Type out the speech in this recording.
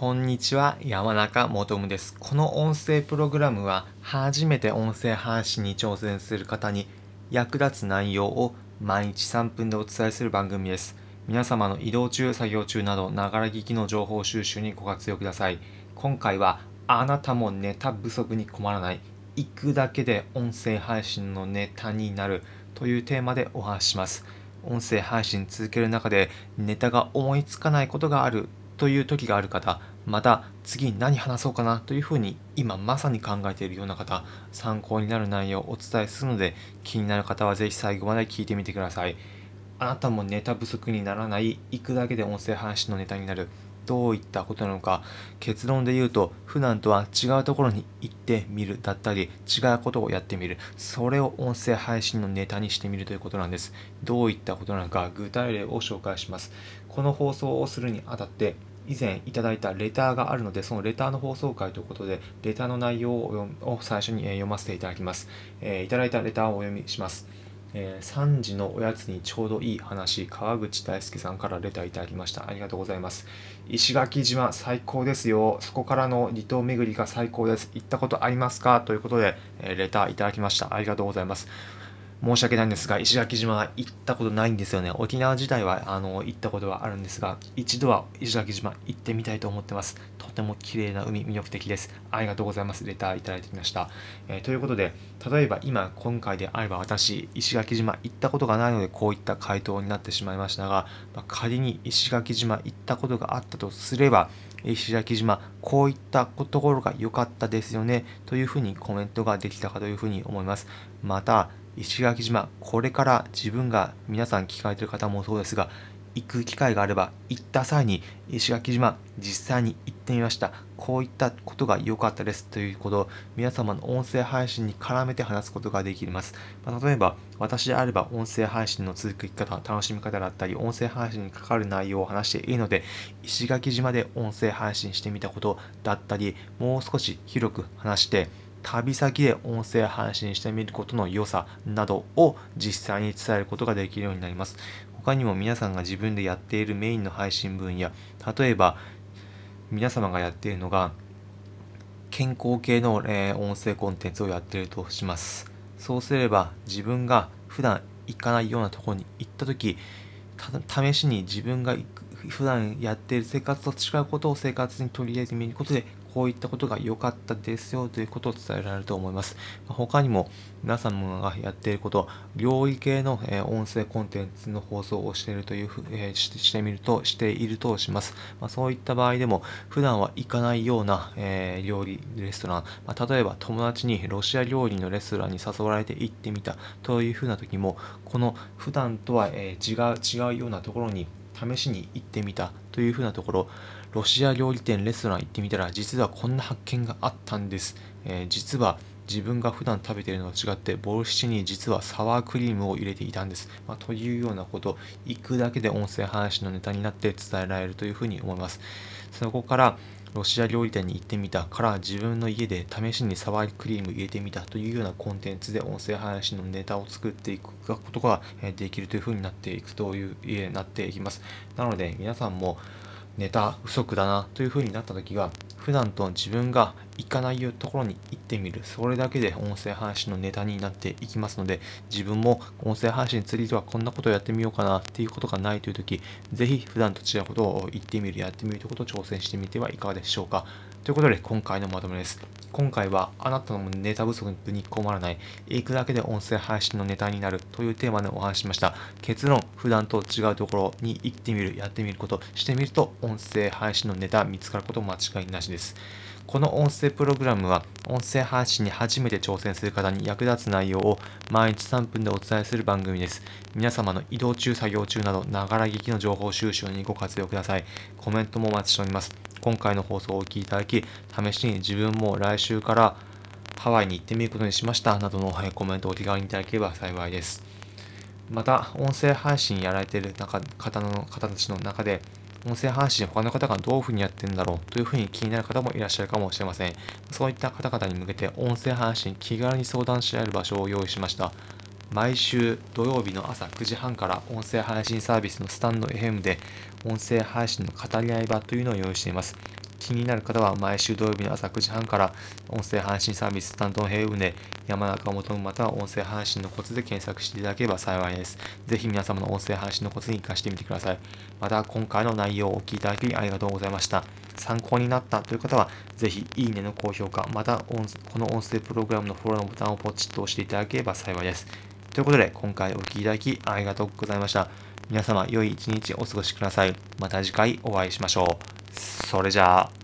こんにちは、山中もとむです。この音声プログラムは、初めて音声配信に挑戦する方に役立つ内容を毎日3分でお伝えする番組です。皆様の移動中、作業中など、ながら聞きの情報収集にご活用ください。今回は、あなたもネタ不足に困らない、行くだけで音声配信のネタになるというテーマでお話しします。音声配信続ける中でネタが思いつかないことがあるという時がある方また次に何話そうかなというふうに今まさに考えているような方参考になる内容をお伝えするので気になる方はぜひ最後まで聞いてみてください。あなたもネタ不足にならない行くだけで音声配信のネタになるどういったことなのか結論で言うと普段とは違うところに行ってみるだったり違うことをやってみるそれを音声配信のネタにしてみるということなんです。どういったことなのか具体例を紹介します。この放送をするにあたって以前いただいたレターがあるので、そのレターの放送回ということで、レターの内容を最初に読ませていただきます。えー、いただいたレターをお読みします。えー、3時のおやつにちょうどいい話、川口大輔さんからレターいただきました。ありがとうございます。石垣島最高ですよ。そこからの離島巡りが最高です。行ったことありますか？ということで、えー、レターいただきました。ありがとうございます。申し訳ないんですが、石垣島は行ったことないんですよね。沖縄自体はあの行ったことはあるんですが、一度は石垣島行ってみたいと思ってます。とても綺麗な海、魅力的です。ありがとうございます。レターいただいてきました。えー、ということで、例えば今、今回であれば私、石垣島行ったことがないので、こういった回答になってしまいましたが、まあ、仮に石垣島行ったことがあったとすれば、石垣島、こういったところが良かったですよね、というふうにコメントができたかというふうに思います。また、石垣島、これから自分が皆さん聞かれてる方もそうですが、行く機会があれば、行った際に石垣島、実際に行ってみました。こういったことが良かったですということを皆様の音声配信に絡めて話すことができます。まあ、例えば、私であれば音声配信の続き方、楽しみ方だったり、音声配信に関わる内容を話していいので、石垣島で音声配信してみたことだったり、もう少し広く話して、旅先で音声配信してみることの良さなどを実際に伝えることができるようになります。他にも皆さんが自分でやっているメインの配信分や、例えば皆様がやっているのが健康系の、え、音声コンテンツをやっているとします。そうすれば自分が普段行かないようなところに行った時、試しに自分が普段やっている生活と違うことを生活に取り入れてみることでこういったことが良かったですよということを伝えられると思います。他にも皆様がやっていること、料理系の、音声コンテンツの放送をしているというふ、え、してみると、しているとします。ま、そういった場合でも、普段は行かないような、え、料理レストラン、ま、例えば友達にロシア料理のレストランに誘われて行ってみたというふうな時も、この普段とは、え違う、違うようなところに試しに行ってみたというふうなところ、ロシア料理店、レストラン行ってみたら、実はこんな発見があったんです。えー、実は自分が普段食べているのと違って、ボルシチに実はサワークリームを入れていたんです。まあ、というようなこと、行くだけで音声話のネタになって伝えられるというふうに思います。そこから、ロシア料理店に行ってみたから自分の家で試しにサワークリーム入れてみたというようなコンテンツで音声配信のネタを作っていくことができるというふうになっていくという家になっていきます。なので皆さんもネタ不足だなというふうになった時は普段と自分が行かないところに行ってみるそれだけで音声配信のネタになっていきますので自分も音声配信についてはこんなことをやってみようかなっていうことがないという時ぜひ普段と違うことを言ってみるやってみるということを挑戦してみてはいかがでしょうかということで今回のまとめです今回はあなたのネタ不足に困らない、行くだけで音声配信のネタになるというテーマでお話ししました。結論、普段と違うところに行ってみる、やってみること、してみると音声配信のネタ見つかること間違いなしです。この音声プログラムは音声配信に初めて挑戦する方に役立つ内容を毎日3分でお伝えする番組です。皆様の移動中、作業中など、ながら聞きの情報収集にご活用ください。コメントもお待ちしております。今回の放送をお聞きいただき、試しに自分も来週からハワイに行ってみることにしましたなどのコメントをお気軽にいただければ幸いです。また、音声配信やられている方の方たちの中で、音声配信他の方がどういうふうにやってんだろうというふうに気になる方もいらっしゃるかもしれません。そういった方々に向けて音声配信気軽に相談し合える場所を用意しました。毎週土曜日の朝9時半から音声配信サービスのスタンド FM で音声配信の語り合い場というのを用意しています。気になる方は毎週土曜日の朝9時半から音声配信サービス担当平運で山中元または音声配信のコツで検索していただければ幸いです。ぜひ皆様の音声配信のコツに活かしてみてください。また今回の内容をお聞きいただきありがとうございました。参考になったという方は、ぜひいいねの高評価、またこの音声プログラムのフォローのボタンをポチッと押していただければ幸いです。ということで、今回お聴きいただきありがとうございました。皆様、良い一日お過ごしください。また次回お会いしましょう。それじゃあ。